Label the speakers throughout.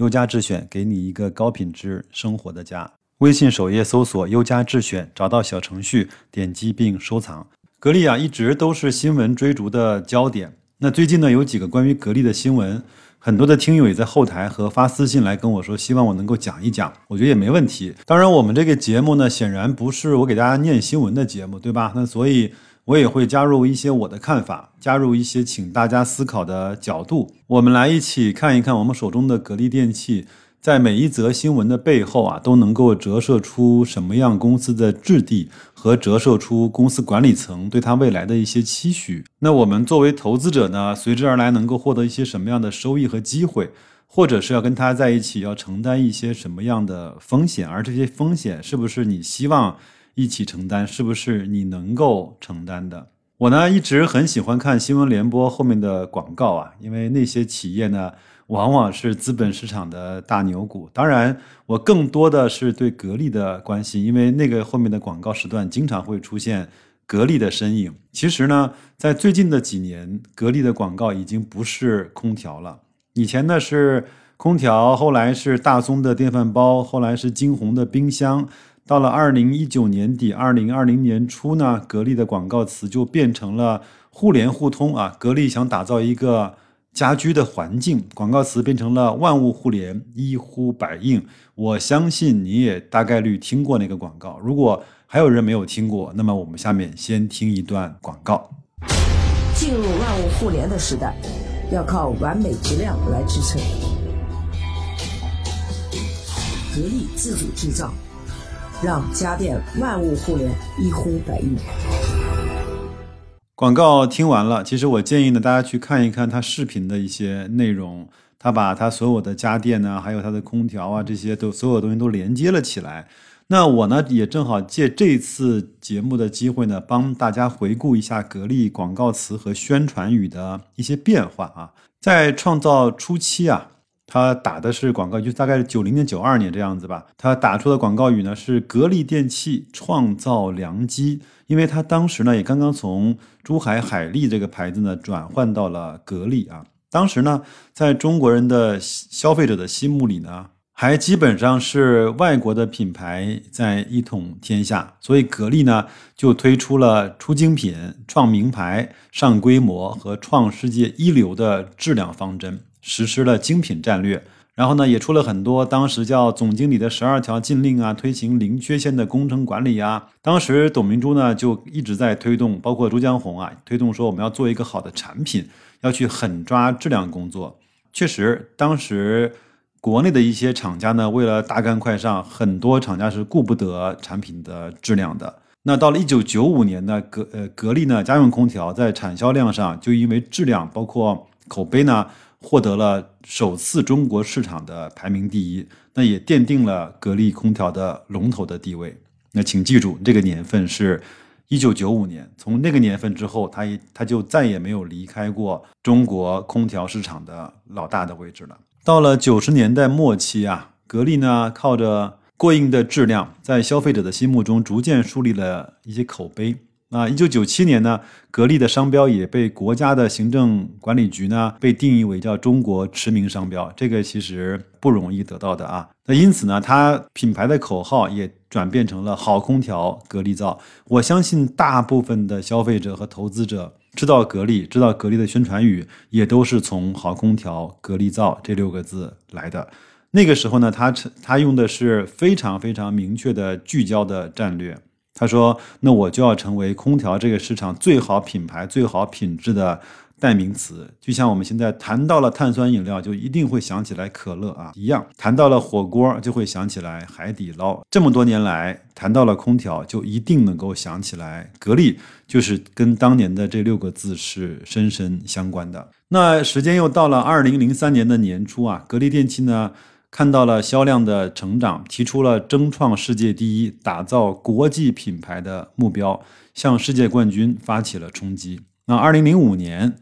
Speaker 1: 优家智选给你一个高品质生活的家。微信首页搜索“优家智选”，找到小程序，点击并收藏。格力啊，一直都是新闻追逐的焦点。那最近呢，有几个关于格力的新闻，很多的听友也在后台和发私信来跟我说，希望我能够讲一讲。我觉得也没问题。当然，我们这个节目呢，显然不是我给大家念新闻的节目，对吧？那所以我也会加入一些我的看法，加入一些请大家思考的角度。我们来一起看一看我们手中的格力电器。在每一则新闻的背后啊，都能够折射出什么样公司的质地和折射出公司管理层对它未来的一些期许。那我们作为投资者呢，随之而来能够获得一些什么样的收益和机会，或者是要跟他在一起要承担一些什么样的风险？而这些风险是不是你希望一起承担？是不是你能够承担的？我呢一直很喜欢看新闻联播后面的广告啊，因为那些企业呢。往往是资本市场的大牛股。当然，我更多的是对格力的关系，因为那个后面的广告时段经常会出现格力的身影。其实呢，在最近的几年，格力的广告已经不是空调了。以前呢是空调，后来是大宗的电饭煲，后来是金鸿的冰箱。到了二零一九年底、二零二零年初呢，格力的广告词就变成了互联互通啊。格力想打造一个。家居的环境广告词变成了万物互联，一呼百应。我相信你也大概率听过那个广告。如果还有人没有听过，那么我们下面先听一段广告。
Speaker 2: 进入万物互联的时代，要靠完美质量来支撑。格力自主制造，让家电万物互联，一呼百应。
Speaker 1: 广告听完了，其实我建议呢，大家去看一看他视频的一些内容。他把他所有的家电呢，还有他的空调啊，这些都所有东西都连接了起来。那我呢，也正好借这次节目的机会呢，帮大家回顾一下格力广告词和宣传语的一些变化啊。在创造初期啊。他打的是广告，就大概是九零年、九二年这样子吧。他打出的广告语呢是“格力电器创造良机”，因为他当时呢也刚刚从珠海海力这个牌子呢转换到了格力啊。当时呢，在中国人的消费者的心目里呢，还基本上是外国的品牌在一统天下，所以格力呢就推出了出精品、创名牌、上规模和创世界一流的质量方针。实施了精品战略，然后呢，也出了很多当时叫总经理的十二条禁令啊，推行零缺陷的工程管理啊。当时董明珠呢就一直在推动，包括朱江红啊，推动说我们要做一个好的产品，要去狠抓质量工作。确实，当时国内的一些厂家呢，为了大干快上，很多厂家是顾不得产品的质量的。那到了一九九五年呢，格呃格力呢家用空调在产销量上就因为质量包括口碑呢。获得了首次中国市场的排名第一，那也奠定了格力空调的龙头的地位。那请记住，这个年份是一九九五年，从那个年份之后，它它就再也没有离开过中国空调市场的老大的位置了。到了九十年代末期啊，格力呢靠着过硬的质量，在消费者的心目中逐渐树立了一些口碑。啊，一九九七年呢，格力的商标也被国家的行政管理局呢被定义为叫中国驰名商标，这个其实不容易得到的啊。那因此呢，它品牌的口号也转变成了“好空调，格力造”。我相信大部分的消费者和投资者知道格力，知道格力的宣传语也都是从“好空调，格力造”这六个字来的。那个时候呢，他他用的是非常非常明确的聚焦的战略。他说：“那我就要成为空调这个市场最好品牌、最好品质的代名词。就像我们现在谈到了碳酸饮料，就一定会想起来可乐啊一样；谈到了火锅，就会想起来海底捞。这么多年来，谈到了空调，就一定能够想起来格力，就是跟当年的这六个字是深深相关的。那时间又到了二零零三年的年初啊，格力电器呢？”看到了销量的成长，提出了争创世界第一、打造国际品牌的目标，向世界冠军发起了冲击。那二零零五年，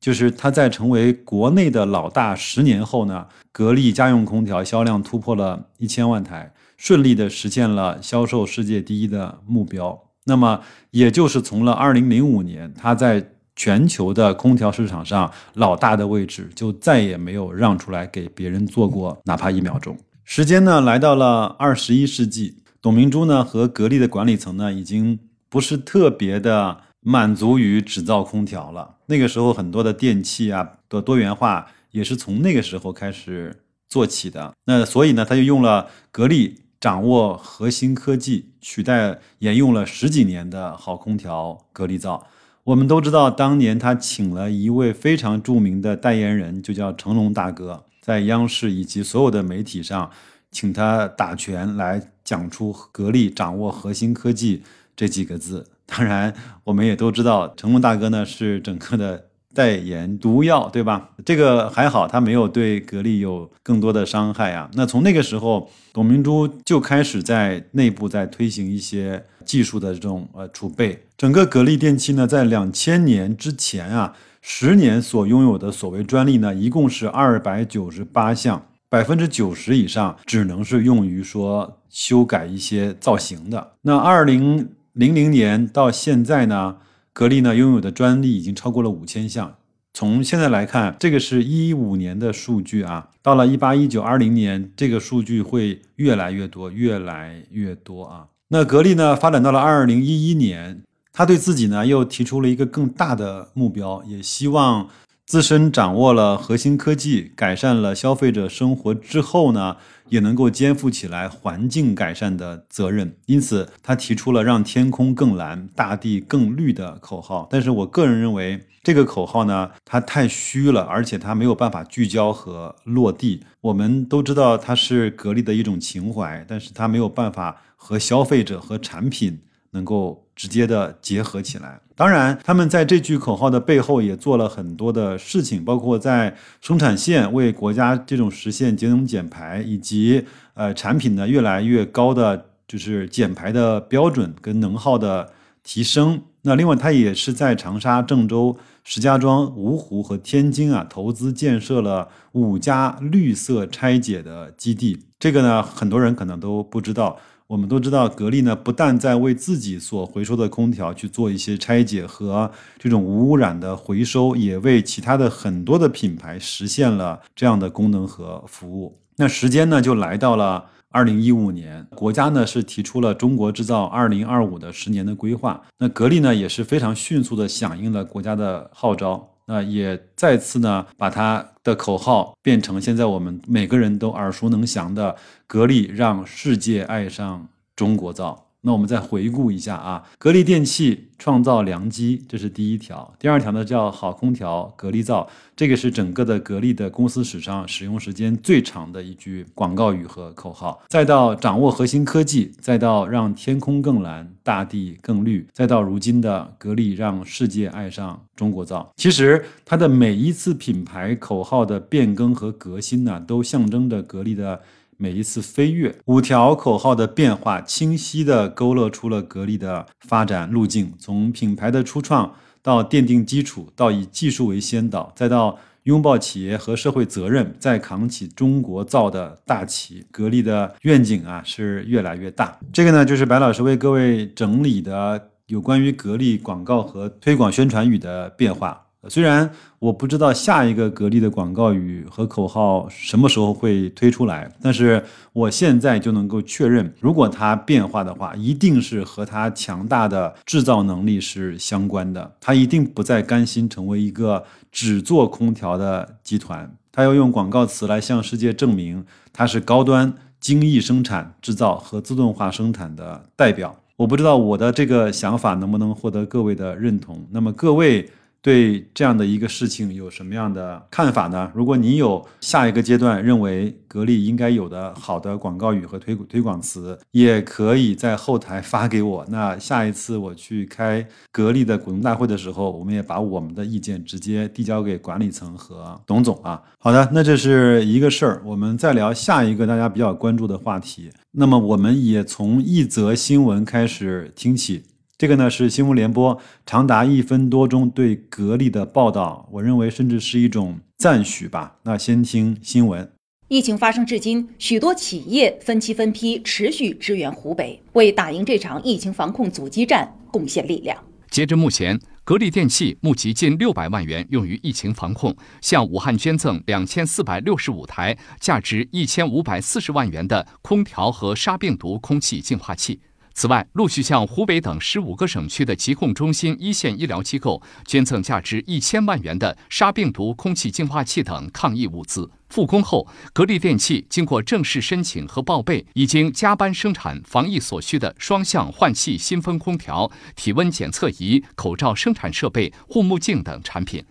Speaker 1: 就是他在成为国内的老大十年后呢，格力家用空调销量突破了一千万台，顺利的实现了销售世界第一的目标。那么，也就是从了二零零五年，他在全球的空调市场上老大的位置，就再也没有让出来给别人做过哪怕一秒钟。时间呢，来到了二十一世纪，董明珠呢和格力的管理层呢，已经不是特别的。满足于只造空调了。那个时候，很多的电器啊的多元化也是从那个时候开始做起的。那所以呢，他就用了格力掌握核心科技，取代沿用了十几年的好空调格力造。我们都知道，当年他请了一位非常著名的代言人，就叫成龙大哥，在央视以及所有的媒体上，请他打拳来讲出格力掌握核心科技这几个字。当然，我们也都知道，成龙大哥呢是整个的代言毒药，对吧？这个还好，他没有对格力有更多的伤害啊。那从那个时候，董明珠就开始在内部在推行一些技术的这种呃储备。整个格力电器呢，在两千年之前啊，十年所拥有的所谓专利呢，一共是二百九十八项，百分之九十以上只能是用于说修改一些造型的。那二零。零零年到现在呢，格力呢拥有的专利已经超过了五千项。从现在来看，这个是一五年的数据啊，到了一八、一九、二零年，这个数据会越来越多，越来越多啊。那格力呢，发展到了二零一一年，他对自己呢又提出了一个更大的目标，也希望自身掌握了核心科技，改善了消费者生活之后呢。也能够肩负起来环境改善的责任，因此他提出了让天空更蓝、大地更绿的口号。但是我个人认为，这个口号呢，它太虚了，而且它没有办法聚焦和落地。我们都知道它是格力的一种情怀，但是它没有办法和消费者和产品能够。直接的结合起来。当然，他们在这句口号的背后也做了很多的事情，包括在生产线为国家这种实现节能减排，以及呃产品呢越来越高的就是减排的标准跟能耗的提升。那另外，它也是在长沙、郑州、石家庄、芜湖和天津啊投资建设了五家绿色拆解的基地。这个呢，很多人可能都不知道。我们都知道，格力呢不但在为自己所回收的空调去做一些拆解和这种无污染的回收，也为其他的很多的品牌实现了这样的功能和服务。那时间呢就来到了二零一五年，国家呢是提出了中国制造二零二五的十年的规划。那格力呢也是非常迅速的响应了国家的号召。那也再次呢，把他的口号变成现在我们每个人都耳熟能详的“格力让世界爱上中国造”。那我们再回顾一下啊，格力电器创造良机，这是第一条。第二条呢叫好空调，格力造，这个是整个的格力的公司史上使用时间最长的一句广告语和口号。再到掌握核心科技，再到让天空更蓝，大地更绿，再到如今的格力让世界爱上中国造。其实它的每一次品牌口号的变更和革新呢，都象征着格力的。每一次飞跃，五条口号的变化，清晰地勾勒出了格力的发展路径。从品牌的初创到奠定基础，到以技术为先导，再到拥抱企业和社会责任，再扛起中国造的大旗。格力的愿景啊，是越来越大。这个呢，就是白老师为各位整理的有关于格力广告和推广宣传语的变化。虽然我不知道下一个格力的广告语和口号什么时候会推出来，但是我现在就能够确认，如果它变化的话，一定是和它强大的制造能力是相关的。它一定不再甘心成为一个只做空调的集团，它要用广告词来向世界证明它是高端精益生产制造和自动化生产的代表。我不知道我的这个想法能不能获得各位的认同。那么各位。对这样的一个事情有什么样的看法呢？如果你有下一个阶段认为格力应该有的好的广告语和推推广词，也可以在后台发给我。那下一次我去开格力的股东大会的时候，我们也把我们的意见直接递交给管理层和董总啊。好的，那这是一个事儿，我们再聊下一个大家比较关注的话题。那么我们也从一则新闻开始听起。这个呢是新闻联播长达一分多钟对格力的报道，我认为甚至是一种赞许吧。那先听新闻。
Speaker 3: 疫情发生至今，许多企业分期分批持续支援湖北，为打赢这场疫情防控阻击战贡献力量。
Speaker 4: 截至目前，格力电器募集近六百万元用于疫情防控，向武汉捐赠两千四百六十五台价值一千五百四十万元的空调和杀病毒空气净化器。此外，陆续向湖北等十五个省区的疾控中心一线医疗机构捐赠价值一千万元的杀病毒空气净化器等抗疫物资。复工后，格力电器经过正式申请和报备，已经加班生产防疫所需的双向换气新风空调、体温检测仪、口罩生产设备、护目镜等产品。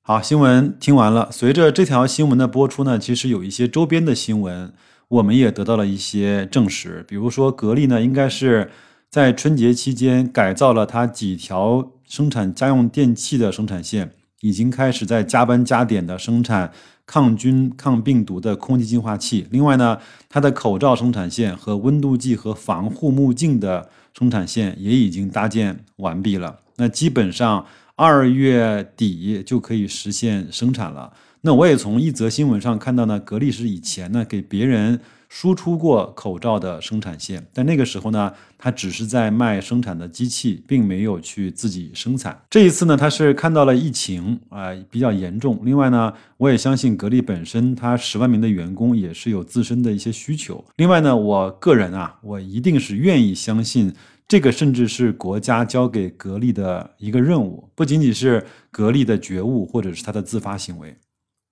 Speaker 1: 好，新闻听完了。随着这条新闻的播出呢，其实有一些周边的新闻。我们也得到了一些证实，比如说格力呢，应该是在春节期间改造了它几条生产家用电器的生产线，已经开始在加班加点的生产抗菌抗病毒的空气净化器。另外呢，它的口罩生产线和温度计和防护目镜的生产线也已经搭建完毕了。那基本上二月底就可以实现生产了。那我也从一则新闻上看到呢，格力是以前呢给别人输出过口罩的生产线，但那个时候呢，它只是在卖生产的机器，并没有去自己生产。这一次呢，它是看到了疫情啊比较严重，另外呢，我也相信格力本身它十万名的员工也是有自身的一些需求。另外呢，我个人啊，我一定是愿意相信这个，甚至是国家交给格力的一个任务，不仅仅是格力的觉悟或者是他的自发行为。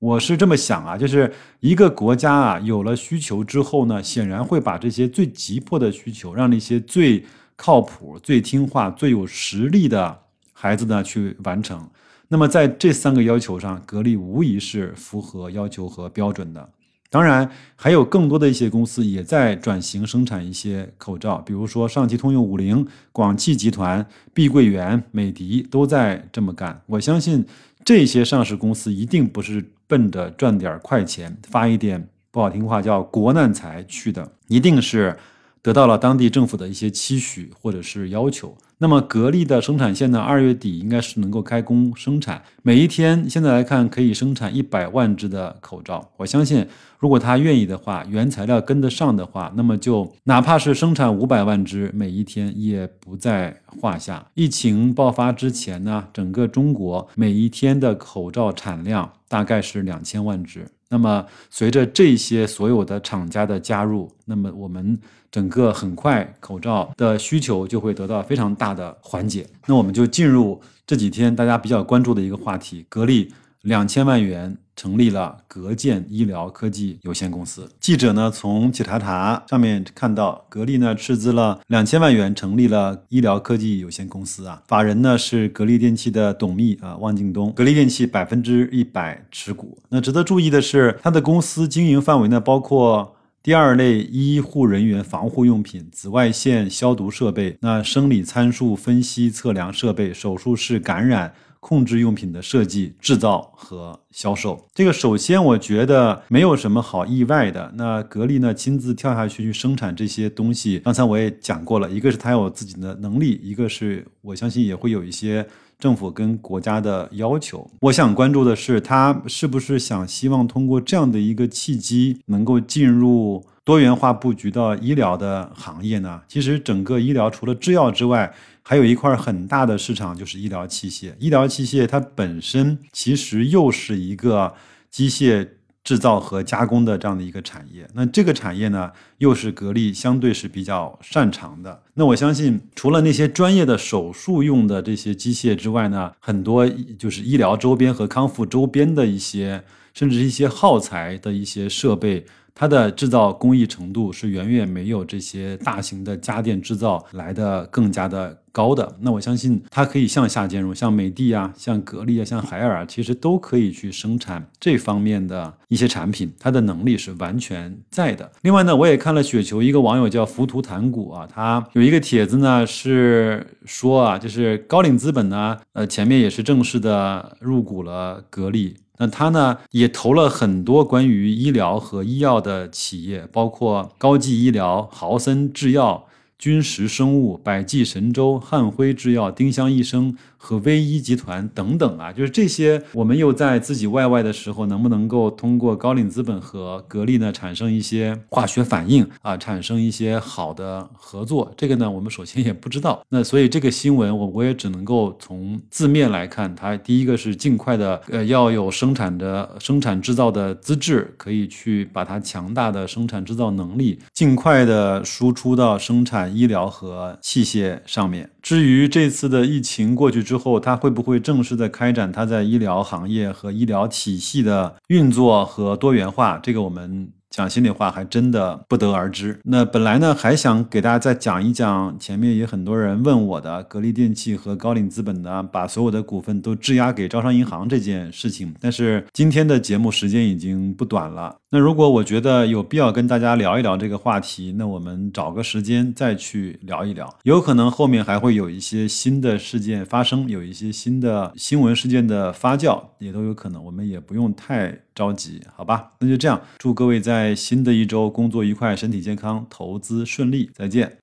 Speaker 1: 我是这么想啊，就是一个国家啊，有了需求之后呢，显然会把这些最急迫的需求，让那些最靠谱、最听话、最有实力的孩子呢去完成。那么在这三个要求上，格力无疑是符合要求和标准的。当然，还有更多的一些公司也在转型生产一些口罩，比如说上汽通用五菱、广汽集团、碧桂园、美的都在这么干。我相信这些上市公司一定不是。奔着赚点快钱、发一点不好听话叫国难财去的，一定是得到了当地政府的一些期许或者是要求。那么格力的生产线呢？二月底应该是能够开工生产，每一天现在来看可以生产一百万只的口罩。我相信，如果他愿意的话，原材料跟得上的话，那么就哪怕是生产五百万只，每一天也不在话下。疫情爆发之前呢，整个中国每一天的口罩产量大概是两千万只。那么随着这些所有的厂家的加入，那么我们。整个很快，口罩的需求就会得到非常大的缓解。那我们就进入这几天大家比较关注的一个话题：格力两千万元成立了格健医疗科技有限公司。记者呢从企查查上面看到，格力呢斥资了两千万元成立了医疗科技有限公司啊，法人呢是格力电器的董秘啊汪敬东，格力电器百分之一百持股。那值得注意的是，它的公司经营范围呢包括。第二类医护人员防护用品、紫外线消毒设备、那生理参数分析测量设备、手术室感染控制用品的设计、制造和销售。这个首先我觉得没有什么好意外的。那格力呢亲自跳下去去生产这些东西，刚才我也讲过了，一个是他有自己的能力，一个是我相信也会有一些。政府跟国家的要求，我想关注的是，他是不是想希望通过这样的一个契机，能够进入多元化布局到医疗的行业呢？其实，整个医疗除了制药之外，还有一块很大的市场就是医疗器械。医疗器械它本身其实又是一个机械。制造和加工的这样的一个产业，那这个产业呢，又是格力相对是比较擅长的。那我相信，除了那些专业的手术用的这些机械之外呢，很多就是医疗周边和康复周边的一些，甚至一些耗材的一些设备，它的制造工艺程度是远远没有这些大型的家电制造来的更加的。高的，那我相信它可以向下兼容，像美的啊，像格力啊，像海尔啊，其实都可以去生产这方面的一些产品，它的能力是完全在的。另外呢，我也看了雪球一个网友叫浮屠谈股啊，他有一个帖子呢是说啊，就是高瓴资本呢，呃，前面也是正式的入股了格力，那他呢也投了很多关于医疗和医药的企业，包括高技医疗、豪森制药。君实生物、百济神州、汉辉制药、丁香医生。和威一集团等等啊，就是这些，我们又在自己外外的时候，能不能够通过高瓴资本和格力呢，产生一些化学反应啊，产生一些好的合作？这个呢，我们首先也不知道。那所以这个新闻，我我也只能够从字面来看，它第一个是尽快的，呃，要有生产的生产制造的资质，可以去把它强大的生产制造能力尽快的输出到生产医疗和器械上面。至于这次的疫情过去之之后，他会不会正式的开展他在医疗行业和医疗体系的运作和多元化？这个我们。讲心里话，还真的不得而知。那本来呢，还想给大家再讲一讲，前面也很多人问我的格力电器和高瓴资本呢，把所有的股份都质押给招商银行这件事情。但是今天的节目时间已经不短了，那如果我觉得有必要跟大家聊一聊这个话题，那我们找个时间再去聊一聊。有可能后面还会有一些新的事件发生，有一些新的新闻事件的发酵，也都有可能。我们也不用太着急，好吧？那就这样，祝各位在。在新的一周，工作愉快，身体健康，投资顺利，再见。